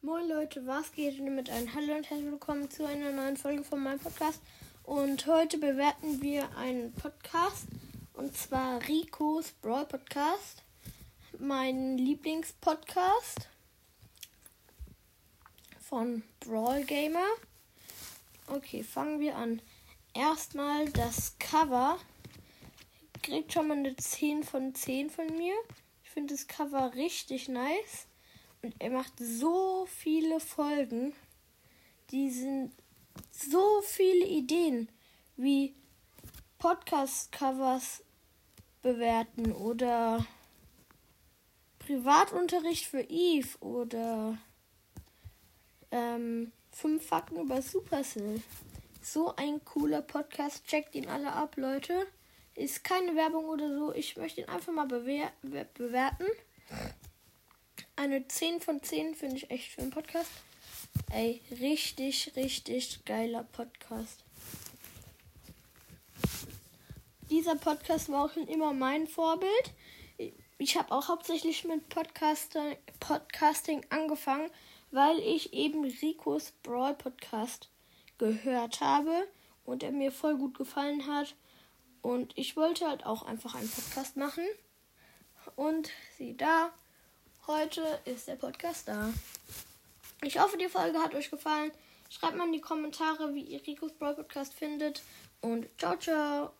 Moin Leute, was geht denn mit einem Hallo und herzlich willkommen zu einer neuen Folge von meinem Podcast. Und heute bewerten wir einen Podcast und zwar Ricos Brawl Podcast, mein Lieblingspodcast von Brawl Gamer. Okay, fangen wir an. Erstmal das Cover. Kriegt schon mal eine 10 von 10 von mir. Ich finde das Cover richtig nice. Und er macht so viele Folgen. Die sind so viele Ideen, wie Podcast-Covers bewerten oder Privatunterricht für Eve oder ähm, fünf Fakten über Supercell. So ein cooler Podcast. Checkt ihn alle ab, Leute. Ist keine Werbung oder so. Ich möchte ihn einfach mal bewer bewerten. Eine 10 von 10 finde ich echt für einen Podcast. Ey, richtig, richtig geiler Podcast. Dieser Podcast war auch schon immer mein Vorbild. Ich habe auch hauptsächlich mit Podcaster, Podcasting angefangen, weil ich eben Ricos Brawl Podcast gehört habe und er mir voll gut gefallen hat. Und ich wollte halt auch einfach einen Podcast machen. Und sieh da, Heute ist der Podcast da. Ich hoffe, die Folge hat euch gefallen. Schreibt mal in die Kommentare, wie ihr Ricos Brawl Podcast findet. Und ciao, ciao.